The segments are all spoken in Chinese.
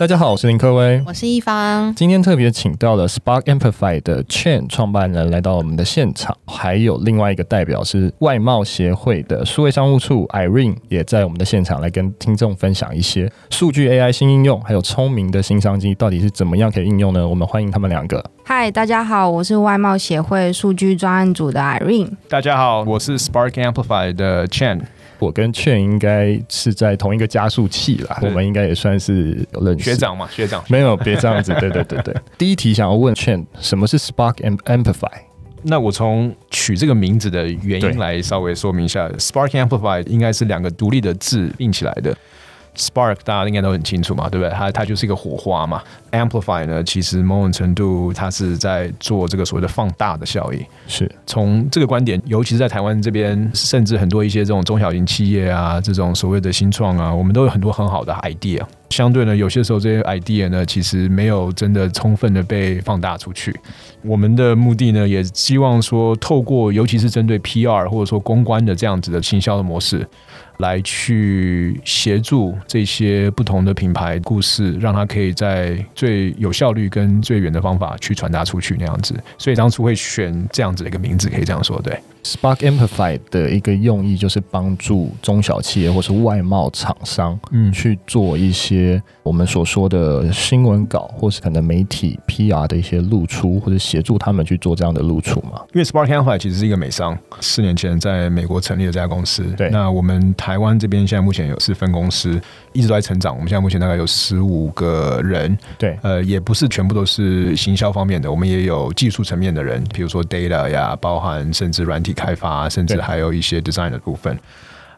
大家好，我是林科威，我是一方。今天特别请到了 Spark Amplify 的 Chain 创办人来到我们的现场，还有另外一个代表是外贸协会的数位商务处 Irene 也在我们的现场来跟听众分享一些数据 AI 新应用，还有聪明的新商机到底是怎么样可以应用呢？我们欢迎他们两个。嗨，大家好，我是外贸协会数据专案组的 Irene。大家好，我是 Spark Amplify 的 Chen。我跟劝应该是在同一个加速器啦，我们应该也算是有认识学长嘛，学长没有别这样子，对对对对。第一题想要问劝，什么是 Spark and Amplify？那我从取这个名字的原因来稍微说明一下，Spark Amplify 应该是两个独立的字并起来的。Spark 大家应该都很清楚嘛，对不对？它它就是一个火花嘛。Amplify 呢，其实某种程度它是在做这个所谓的放大的效应。是从这个观点，尤其是在台湾这边，甚至很多一些这种中小型企业啊，这种所谓的新创啊，我们都有很多很好的 idea。相对呢，有些时候这些 idea 呢，其实没有真的充分的被放大出去。我们的目的呢，也希望说，透过尤其是针对 PR 或者说公关的这样子的行销的模式。来去协助这些不同的品牌故事，让它可以在最有效率跟最远的方法去传达出去那样子，所以当初会选这样子的一个名字，可以这样说，对。Spark Amplify 的一个用意就是帮助中小企业或是外贸厂商，嗯，去做一些我们所说的新闻稿，或是可能媒体 PR 的一些露出，或者协助他们去做这样的露出嘛。因为 Spark Amplify 其实是一个美商，四年前在美国成立的这家公司。对，那我们台湾这边现在目前有四分公司，一直都在成长。我们现在目前大概有十五个人。对，呃，也不是全部都是行销方面的，我们也有技术层面的人，比如说 data 呀，包含甚至软体。开发，甚至还有一些 design 的部分。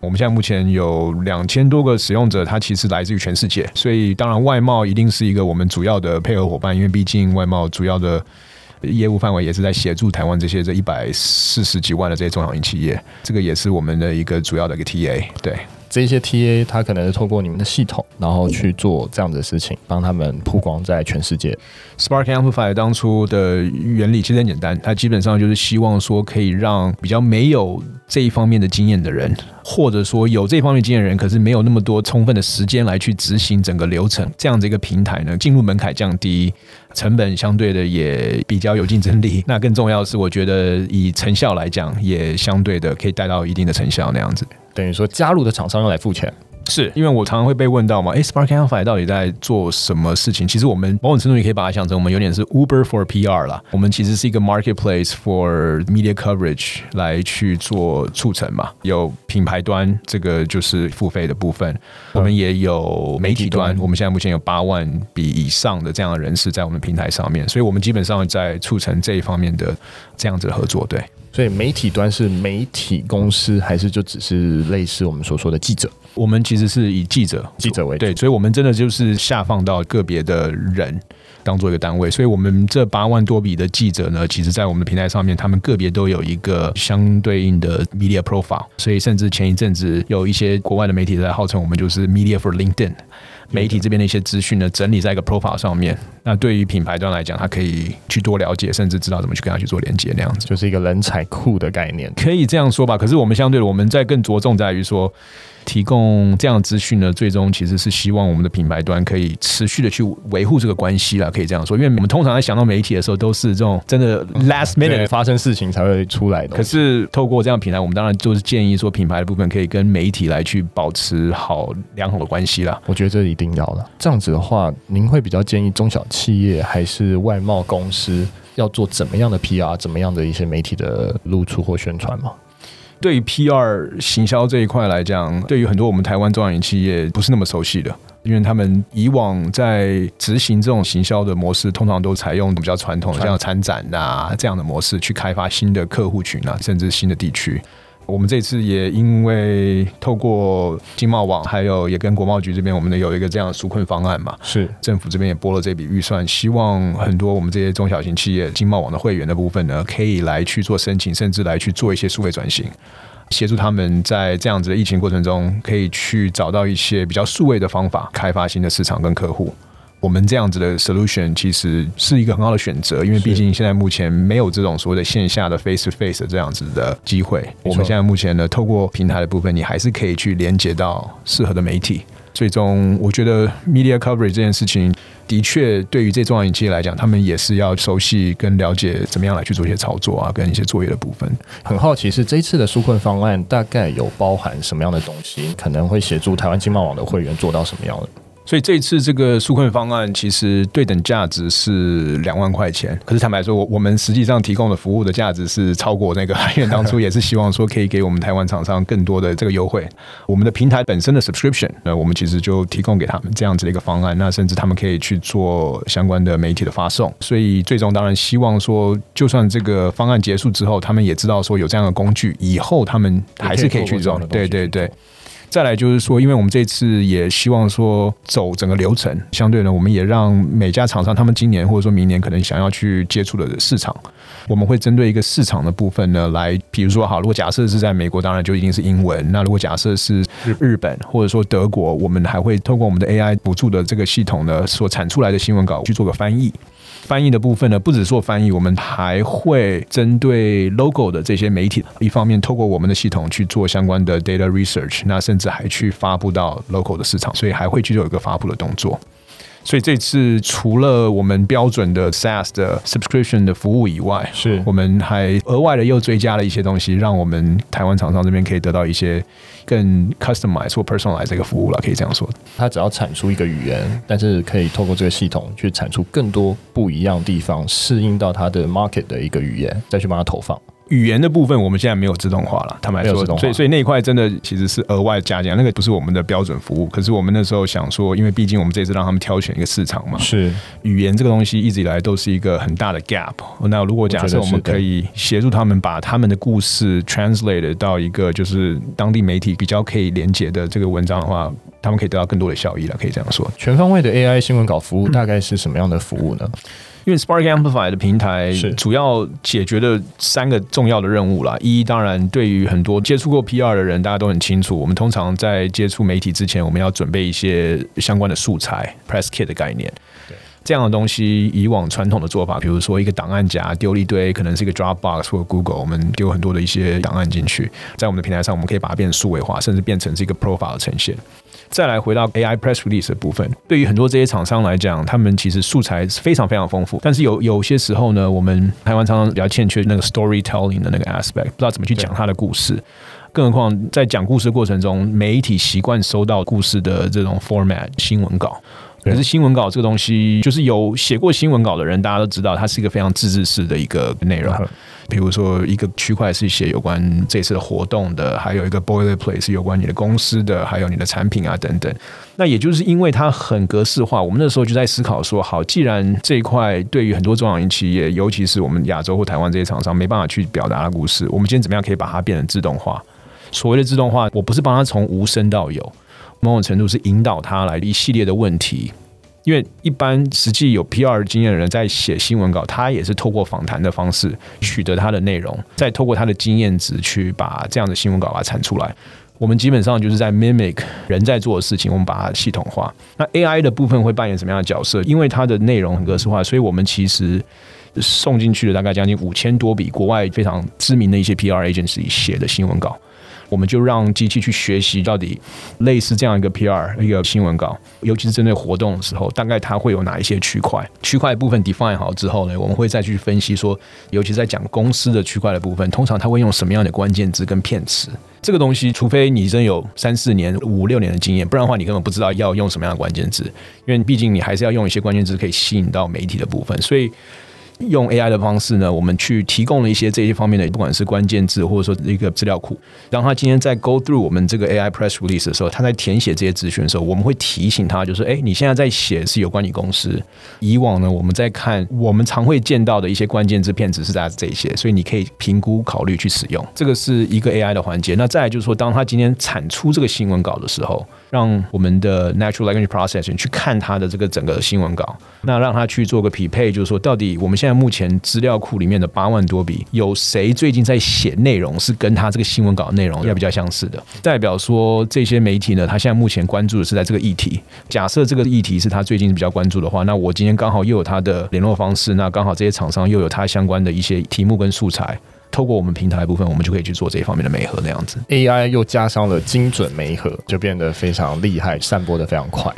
我们现在目前有两千多个使用者，它其实来自于全世界。所以，当然外贸一定是一个我们主要的配合伙伴，因为毕竟外贸主要的业务范围也是在协助台湾这些这一百四十几万的这些中小型企业。这个也是我们的一个主要的一个 TA。对。这些 TA 他可能是透过你们的系统，然后去做这样的事情，帮他们曝光在全世界。Spark Amplify 当初的原理其实很简单，它基本上就是希望说可以让比较没有这一方面的经验的人，或者说有这方面经验的人，可是没有那么多充分的时间来去执行整个流程，这样的一个平台呢，进入门槛降低，成本相对的也比较有竞争力。那更重要的是，我觉得以成效来讲，也相对的可以带到一定的成效那样子。等于说，加入的厂商要来付钱，是因为我常常会被问到嘛？哎，Spark Amplify 到底在做什么事情？其实我们某种程度也可以把它想成，我们有点是 Uber for PR 啦。我们其实是一个 marketplace for media coverage 来去做促成嘛。有品牌端，这个就是付费的部分；我们也有媒体端，我们现在目前有八万笔以上的这样的人士在我们平台上面，所以我们基本上在促成这一方面的这样子的合作。对。所以媒体端是媒体公司，还是就只是类似我们所说的记者？我们其实是以记者记者为对，所以我们真的就是下放到个别的人当做一个单位。所以我们这八万多笔的记者呢，其实在我们的平台上面，他们个别都有一个相对应的 media profile。所以甚至前一阵子有一些国外的媒体在号称我们就是 media for LinkedIn。媒体这边的一些资讯呢，整理在一个 profile 上面。那对于品牌端来讲，他可以去多了解，甚至知道怎么去跟他去做连接，那样子就是一个人才库的概念，可以这样说吧。可是我们相对的，我们在更着重在于说。提供这样资讯呢，最终其实是希望我们的品牌端可以持续的去维护这个关系啦，可以这样说。因为我们通常在想到媒体的时候，都是这种真的 last minute 发生事情才会出来的。可是透过这样平台，我们当然就是建议说，品牌的部分可以跟媒体来去保持好良好的关系啦。我觉得这一定要的。这样子的话，您会比较建议中小企业还是外贸公司要做怎么样的 PR，怎么样的一些媒体的露出或宣传吗？对于 PR 行销这一块来讲，对于很多我们台湾中小型企业不是那么熟悉的，因为他们以往在执行这种行销的模式，通常都采用比较传统的像参展啊这样的模式去开发新的客户群啊，甚至新的地区。我们这次也因为透过经贸网，还有也跟国贸局这边，我们的有一个这样的纾困方案嘛，是政府这边也拨了这笔预算，希望很多我们这些中小型企业经贸网的会员的部分呢，可以来去做申请，甚至来去做一些数位转型，协助他们在这样子的疫情过程中，可以去找到一些比较数位的方法，开发新的市场跟客户。我们这样子的 solution 其实是一个很好的选择，因为毕竟现在目前没有这种所谓的线下的 face to face 这样子的机会。我们现在目前呢，透过平台的部分，你还是可以去连接到适合的媒体，最终，我觉得 media coverage 这件事情的确对于这重要引企业来讲，他们也是要熟悉跟了解怎么样来去做一些操作啊，跟一些作业的部分。很好奇是这一次的纾困方案大概有包含什么样的东西，可能会协助台湾经贸网的会员做到什么样的？所以这一次这个纾困方案其实对等价值是两万块钱，可是坦白说，我我们实际上提供的服务的价值是超过那个，因为当初也是希望说可以给我们台湾厂商更多的这个优惠。我们的平台本身的 subscription，那我们其实就提供给他们这样子的一个方案，那甚至他们可以去做相关的媒体的发送。所以最终当然希望说，就算这个方案结束之后，他们也知道说有这样的工具，以后他们还是可以去做。对对对。再来就是说，因为我们这次也希望说走整个流程，相对呢，我们也让每家厂商他们今年或者说明年可能想要去接触的市场，我们会针对一个市场的部分呢，来比如说好，如果假设是在美国，当然就一定是英文；那如果假设是日本或者说德国，我们还会透过我们的 AI 辅助的这个系统呢，所产出来的新闻稿去做个翻译。翻译的部分呢，不止做翻译，我们还会针对 logo 的这些媒体，一方面透过我们的系统去做相关的 data research，那甚至还去发布到 logo 的市场，所以还会去做一个发布的动作。所以这次除了我们标准的 SaaS 的 subscription 的服务以外，是我们还额外的又追加了一些东西，让我们台湾厂商这边可以得到一些更 customized 或 personalized 这个服务了，可以这样说。它只要产出一个语言，但是可以透过这个系统去产出更多不一样地方，适应到它的 market 的一个语言，再去帮它投放。语言的部分，我们现在没有自动化了。坦白说，所以所以那一块真的其实是额外加价，那个不是我们的标准服务。可是我们那时候想说，因为毕竟我们这次让他们挑选一个市场嘛，是语言这个东西一直以来都是一个很大的 gap。那如果假设我们可以协助他们把他们的故事 translate 到一个就是当地媒体比较可以连接的这个文章的话，他们可以得到更多的效益了。可以这样说，全方位的 AI 新闻稿服务大概是什么样的服务呢？因为 Spark Amplify 的平台主要解决的三个重要的任务啦。一，当然对于很多接触过 PR 的人，大家都很清楚，我们通常在接触媒体之前，我们要准备一些相关的素材，Press Kit 的概念。这样的东西，以往传统的做法，比如说一个档案夹丢了一堆，可能是一个 Dropbox 或者 Google，我们丢很多的一些档案进去，在我们的平台上，我们可以把它变成数位化，甚至变成是一个 profile 的呈现。再来回到 AI press release 的部分，对于很多这些厂商来讲，他们其实素材是非常非常丰富，但是有有些时候呢，我们台湾常常比较欠缺那个 storytelling 的那个 aspect，不知道怎么去讲他的故事。更何况在讲故事的过程中，媒体习惯收到故事的这种 format 新闻稿。可是新闻稿这个东西，就是有写过新闻稿的人，大家都知道，它是一个非常自制式的一个内容。比如说，一个区块是写有关这次的活动的，还有一个 boilerplate 是有关你的公司的，还有你的产品啊等等。那也就是因为它很格式化，我们那时候就在思考说，好，既然这一块对于很多中小型企业，尤其是我们亚洲或台湾这些厂商没办法去表达的故事，我们今天怎么样可以把它变成自动化？所谓的自动化，我不是帮它从无声到有。某种程度是引导他来一系列的问题，因为一般实际有 PR 经验的人在写新闻稿，他也是透过访谈的方式取得他的内容，再透过他的经验值去把这样的新闻稿把它产出来。我们基本上就是在 mimic 人在做的事情，我们把它系统化。那 AI 的部分会扮演什么样的角色？因为它的内容很格式化，所以我们其实送进去了大概将近五千多笔国外非常知名的一些 PR agency 写的新闻稿。我们就让机器去学习到底类似这样一个 PR 一个新闻稿，尤其是针对活动的时候，大概它会有哪一些区块？区块部分 define 好之后呢，我们会再去分析说，尤其在讲公司的区块的部分，通常它会用什么样的关键字跟片词？这个东西，除非你真有三四年、五六年的经验，不然的话，你根本不知道要用什么样的关键字，因为毕竟你还是要用一些关键字可以吸引到媒体的部分，所以。用 AI 的方式呢，我们去提供了一些这些方面的，不管是关键字或者说一个资料库，让他今天在 go through 我们这个 AI press release 的时候，他在填写这些资讯的时候，我们会提醒他，就是哎，你现在在写是有关你公司。以往呢，我们在看我们常会见到的一些关键字片子是在这一些，所以你可以评估考虑去使用。这个是一个 AI 的环节。那再来就是说，当他今天产出这个新闻稿的时候。让我们的 natural language processing 去看它的这个整个新闻稿，那让他去做个匹配，就是说到底我们现在目前资料库里面的八万多笔，有谁最近在写内容是跟他这个新闻稿内容要比较相似的？代表说这些媒体呢，他现在目前关注的是在这个议题。假设这个议题是他最近比较关注的话，那我今天刚好又有他的联络方式，那刚好这些厂商又有他相关的一些题目跟素材。透过我们平台部分，我们就可以去做这一方面的媒合那样子。AI 又加上了精准媒合，就变得非常厉害，散播的非常快。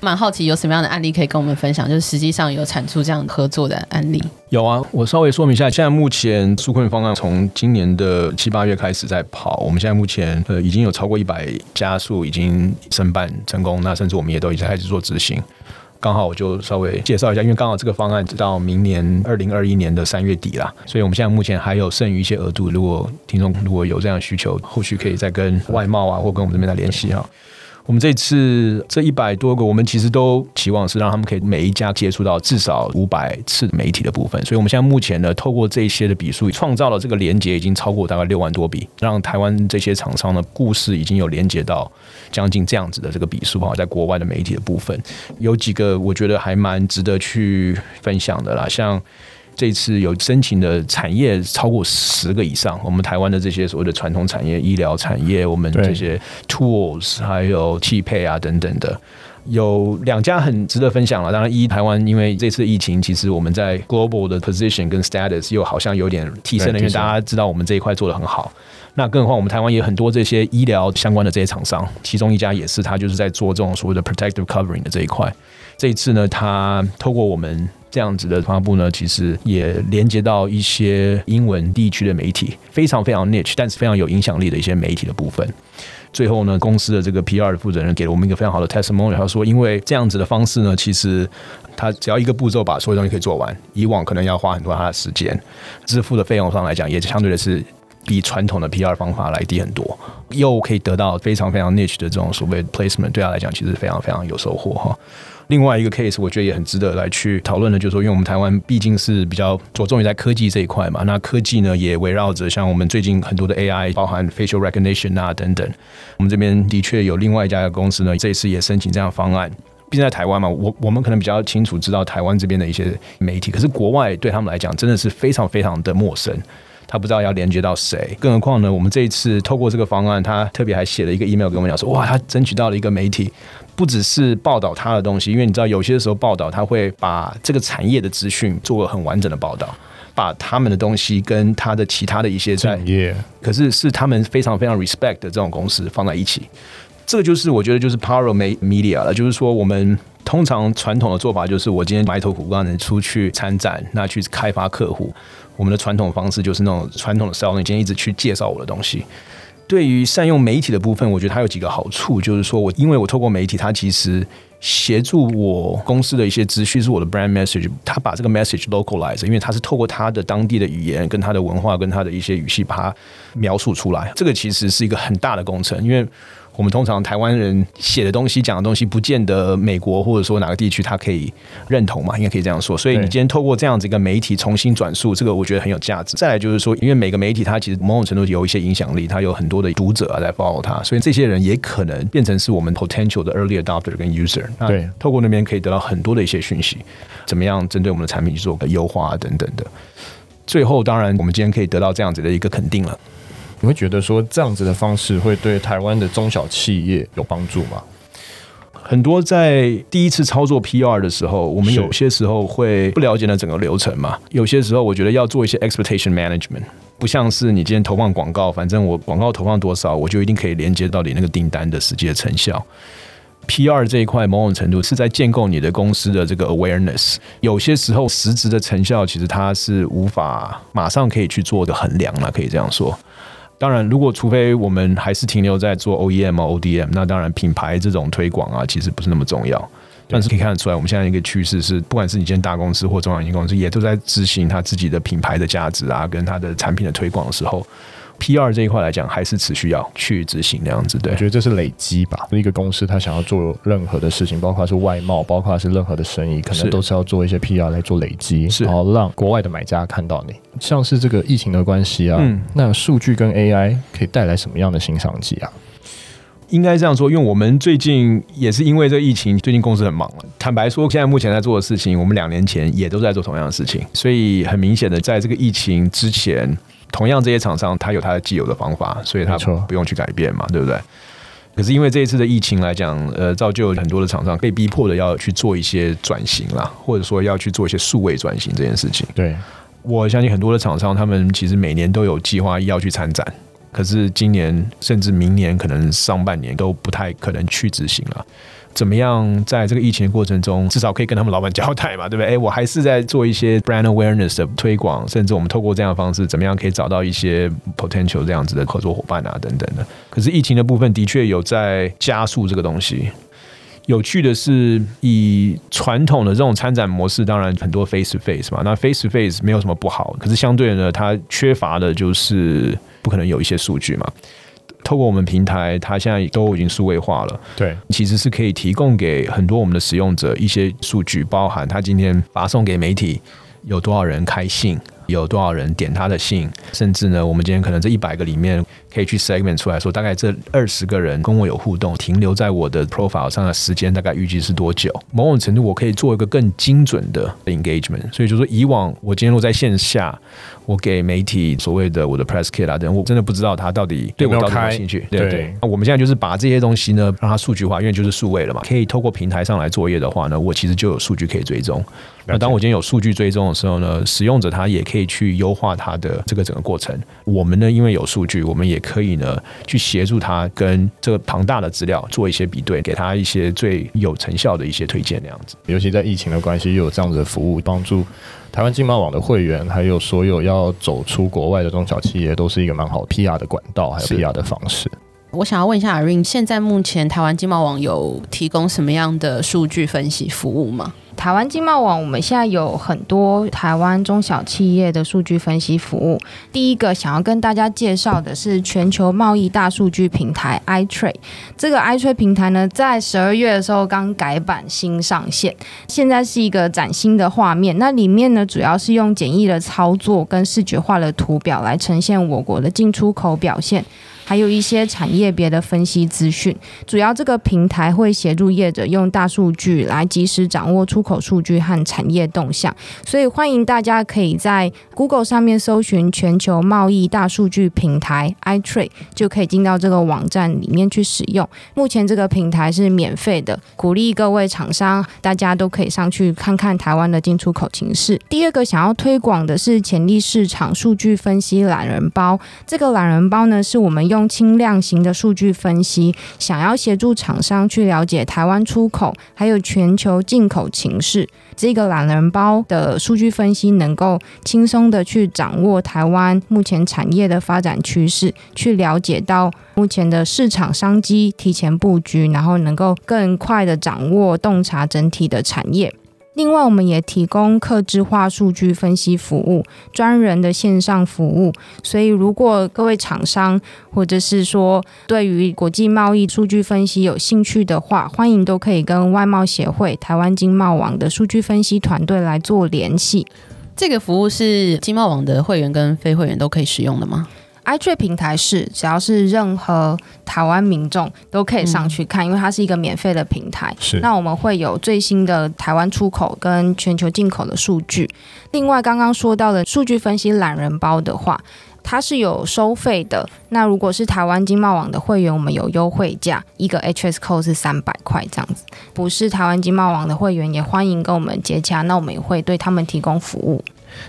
蛮好奇有什么样的案例可以跟我们分享，就是实际上有产出这样合作的案例。有啊，我稍微说明一下，现在目前纾困方案从今年的七八月开始在跑，我们现在目前呃已经有超过一百家数已经申办成功，那甚至我们也都已经开始做执行。刚好我就稍微介绍一下，因为刚好这个方案直到明年二零二一年的三月底啦，所以我们现在目前还有剩余一些额度。如果听众如果有这样的需求，后续可以再跟外贸啊或跟我们这边再联系哈。我们这次这一百多个，我们其实都期望是让他们可以每一家接触到至少五百次媒体的部分，所以我们现在目前呢，透过这些的笔数，创造了这个连接已经超过大概六万多笔，让台湾这些厂商的故事已经有连接到将近这样子的这个笔数哈，在国外的媒体的部分，有几个我觉得还蛮值得去分享的啦，像。这次有申请的产业超过十个以上，我们台湾的这些所谓的传统产业、医疗产业，我们这些 tools 还有汽配啊等等的，有两家很值得分享了。当然，一台湾因为这次疫情，其实我们在 global 的 position 跟 status 又好像有点提升了，因为大家知道我们这一块做的很好。那更何况我们台湾也有很多这些医疗相关的这些厂商，其中一家也是他就是在做这种所谓的 protective covering 的这一块。这一次呢，他透过我们。这样子的发布呢，其实也连接到一些英文地区的媒体，非常非常 niche，但是非常有影响力的一些媒体的部分。最后呢，公司的这个 PR 的负责人给了我们一个非常好的 testimony，他说，因为这样子的方式呢，其实他只要一个步骤把所有东西可以做完，以往可能要花很多他的时间，支付的费用上来讲，也相对的是比传统的 PR 方法来低很多，又可以得到非常非常 niche 的这种所谓 placement，对他来讲其实非常非常有收获哈。另外一个 case，我觉得也很值得来去讨论的，就是说，因为我们台湾毕竟是比较着重于在科技这一块嘛，那科技呢也围绕着像我们最近很多的 AI，包含 facial recognition 啊等等。我们这边的确有另外一家公司呢，这一次也申请这样方案。毕竟在台湾嘛，我我们可能比较清楚知道台湾这边的一些媒体，可是国外对他们来讲真的是非常非常的陌生。他不知道要连接到谁，更何况呢？我们这一次透过这个方案，他特别还写了一个 email 给我们讲说，哇，他争取到了一个媒体，不只是报道他的东西，因为你知道有些时候报道他会把这个产业的资讯做很完整的报道，把他们的东西跟他的其他的一些产业，可是是他们非常非常 respect 的这种公司放在一起，这个就是我觉得就是 power of media 了，就是说我们。通常传统的做法就是，我今天埋头苦干的出去参展，那去开发客户。我们的传统方式就是那种传统的 selling，今天一直去介绍我的东西。对于善用媒体的部分，我觉得它有几个好处，就是说我因为我透过媒体，它其实协助我公司的一些资讯是我的 brand message，它把这个 message localize，因为它是透过它的当地的语言、跟它的文化、跟它的一些语系把它描述出来。这个其实是一个很大的工程，因为。我们通常台湾人写的东西、讲的东西，不见得美国或者说哪个地区他可以认同嘛？应该可以这样说。所以你今天透过这样子一个媒体重新转述，这个我觉得很有价值。再来就是说，因为每个媒体它其实某种程度有一些影响力，它有很多的读者啊在 follow 它，所以这些人也可能变成是我们 potential 的 early adopter 跟 user。对，透过那边可以得到很多的一些讯息，怎么样针对我们的产品去做个优化等等的。最后，当然我们今天可以得到这样子的一个肯定了。你会觉得说这样子的方式会对台湾的中小企业有帮助吗？很多在第一次操作 PR 的时候，我们有些时候会不了解那整个流程嘛。有些时候，我觉得要做一些 expectation management，不像是你今天投放广告，反正我广告投放多少，我就一定可以连接到你那个订单的实际的成效。PR 这一块某种程度是在建构你的公司的这个 awareness。有些时候实质的成效，其实它是无法马上可以去做的衡量了，可以这样说。当然，如果除非我们还是停留在做 OEM 啊 ODM，那当然品牌这种推广啊，其实不是那么重要。但是可以看得出来，我们现在一个趋势是，不管是你今天大公司或中小型公司，也都在执行它自己的品牌的价值啊，跟它的产品的推广的时候。P 二这一块来讲，还是持续要去执行那样子。对，我觉得这是累积吧。一个公司他想要做任何的事情，包括是外贸，包括是任何的生意，可能都是要做一些 P R 来做累积，然后让国外的买家看到你。像是这个疫情的关系啊，那数据跟 A I 可以带来什么样的新商机啊？应该这样说，因为我们最近也是因为这个疫情，最近公司很忙了。坦白说，现在目前在做的事情，我们两年前也都在做同样的事情，所以很明显的，在这个疫情之前。同样，这些厂商他有他的既有的方法，所以他不用去改变嘛，对不对？可是因为这一次的疫情来讲，呃，造就很多的厂商被逼迫的要去做一些转型啦，或者说要去做一些数位转型这件事情。对，我相信很多的厂商，他们其实每年都有计划要去参展，可是今年甚至明年可能上半年都不太可能去执行了。怎么样在这个疫情的过程中，至少可以跟他们老板交代嘛，对不对？哎，我还是在做一些 brand awareness 的推广，甚至我们透过这样的方式，怎么样可以找到一些 potential 这样子的合作伙伴啊，等等的。可是疫情的部分的确有在加速这个东西。有趣的是，以传统的这种参展模式，当然很多 face to face 嘛，那 face to face 没有什么不好，可是相对呢，它缺乏的就是不可能有一些数据嘛。透过我们平台，它现在都已经数位化了，对，其实是可以提供给很多我们的使用者一些数据，包含他今天发送给媒体有多少人开信。有多少人点他的信，甚至呢，我们今天可能这一百个里面可以去 segment 出来说，大概这二十个人跟我有互动，停留在我的 profile 上的时间大概预计是多久？某种程度，我可以做一个更精准的 engagement。所以就说，以往我今天如果在线下，我给媒体所谓的我的 press kit 啊等，我真的不知道他到底对我到底有兴趣，对不对？那我们现在就是把这些东西呢，让它数据化，因为就是数位了嘛，可以透过平台上来作业的话呢，我其实就有数据可以追踪。那当我今天有数据追踪的时候呢，使用者他也可以去优化他的这个整个过程。我们呢，因为有数据，我们也可以呢去协助他跟这个庞大的资料做一些比对，给他一些最有成效的一些推荐那样子。尤其在疫情的关系，又有这样子的服务，帮助台湾经贸网的会员，还有所有要走出国外的中小企业，都是一个蛮好 PR 的管道，还有 PR 的方式。我想要问一下阿 Rin，现在目前台湾经贸网有提供什么样的数据分析服务吗？台湾经贸网，我们现在有很多台湾中小企业的数据分析服务。第一个想要跟大家介绍的是全球贸易大数据平台 iTrade。这个 iTrade 平台呢，在十二月的时候刚改版新上线，现在是一个崭新的画面。那里面呢，主要是用简易的操作跟视觉化的图表来呈现我国的进出口表现。还有一些产业别的分析资讯，主要这个平台会协助业者用大数据来及时掌握出口数据和产业动向，所以欢迎大家可以在 Google 上面搜寻全球贸易大数据平台 iTrade，就可以进到这个网站里面去使用。目前这个平台是免费的，鼓励各位厂商大家都可以上去看看台湾的进出口情势。第二个想要推广的是潜力市场数据分析懒人包，这个懒人包呢是我们。用轻量型的数据分析，想要协助厂商去了解台湾出口还有全球进口情势。这个懒人包的数据分析能够轻松的去掌握台湾目前产业的发展趋势，去了解到目前的市场商机，提前布局，然后能够更快的掌握洞察整体的产业。另外，我们也提供客制化数据分析服务，专人的线上服务。所以，如果各位厂商或者是说对于国际贸易数据分析有兴趣的话，欢迎都可以跟外贸协会、台湾经贸网的数据分析团队来做联系。这个服务是经贸网的会员跟非会员都可以使用的吗？iTrade 平台是只要是任何台湾民众都可以上去看，因为它是一个免费的平台。是，那我们会有最新的台湾出口跟全球进口的数据。另外，刚刚说到的数据分析懒人包的话，它是有收费的。那如果是台湾经贸网的会员，我们有优惠价，一个 HS code 是三百块这样子。不是台湾经贸网的会员，也欢迎跟我们接洽，那我们也会对他们提供服务。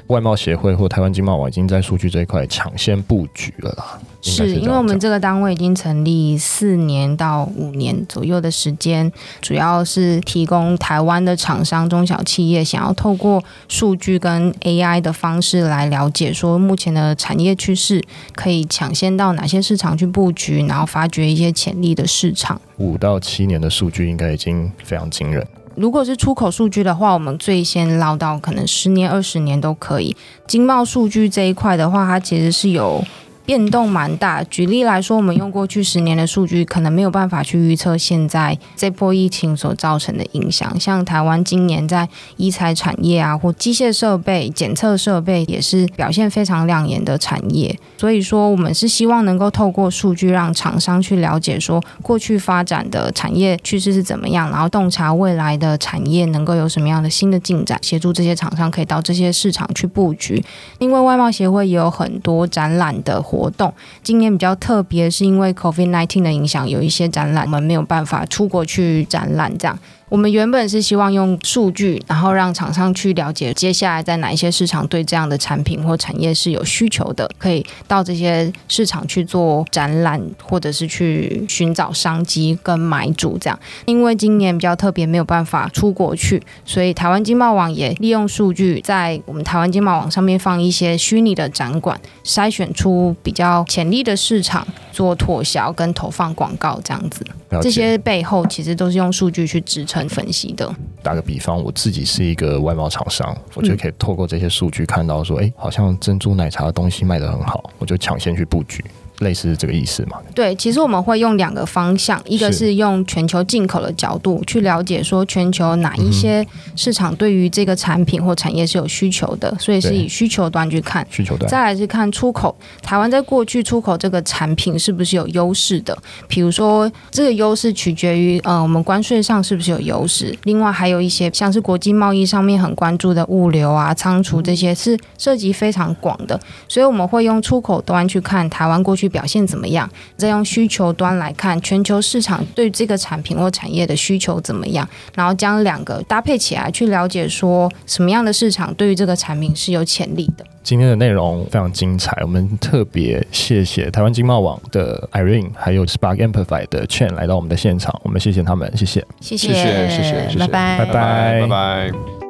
外贸协会或台湾经贸网已经在数据这一块抢先布局了啦。是因为我们这个单位已经成立四年到五年左右的时间，主要是提供台湾的厂商、中小企业想要透过数据跟 AI 的方式来了解说目前的产业趋势，可以抢先到哪些市场去布局，然后发掘一些潜力的市场。五到七年的数据应该已经非常惊人。如果是出口数据的话，我们最先捞到可能十年、二十年都可以。经贸数据这一块的话，它其实是有。变动蛮大。举例来说，我们用过去十年的数据，可能没有办法去预测现在这波疫情所造成的影响。像台湾今年在医材产业啊，或机械设备、检测设备，也是表现非常亮眼的产业。所以说，我们是希望能够透过数据，让厂商去了解说过去发展的产业趋势是怎么样，然后洞察未来的产业能够有什么样的新的进展，协助这些厂商可以到这些市场去布局。因为外贸协会也有很多展览的。活动今年比较特别，是因为 COVID-19 的影响，有一些展览我们没有办法出国去展览，这样。我们原本是希望用数据，然后让厂商去了解接下来在哪一些市场对这样的产品或产业是有需求的，可以到这些市场去做展览，或者是去寻找商机跟买主这样。因为今年比较特别，没有办法出国去，所以台湾经贸网也利用数据，在我们台湾经贸网上面放一些虚拟的展馆，筛选出比较潜力的市场，做拓销跟投放广告这样子。这些背后其实都是用数据去支撑分析的。打个比方，我自己是一个外贸厂商，我就可以透过这些数据看到说，哎、好像珍珠奶茶的东西卖得很好，我就抢先去布局，类似这个意思嘛？对，其实我们会用两个方向，一个是是用全球进口的角度去了解说全球哪一些市场对于这个产品或产业是有需求的，所以是以需求端去看。需求端再来是看出口，台湾在过去出口这个产品是不是有优势的？比如说，这个优势取决于呃我们关税上是不是有优势，另外还有一些像是国际贸易上面很关注的物流啊、仓储这些是涉及非常广的，所以我们会用出口端去看台湾过去表现怎么样，再用需求端来看全球市场对这个产品或产业的需求怎么样，然后将两个搭配起来去了解说什么样的市场对于这个产品是有潜力的。今天的内容非常精彩，我们特别谢谢台湾经贸网的 Irene，还有 Spark Amplify 的 Chen 来到我们的现场，我们谢谢他们，谢谢。谢谢谢谢谢谢谢，拜拜拜拜拜拜。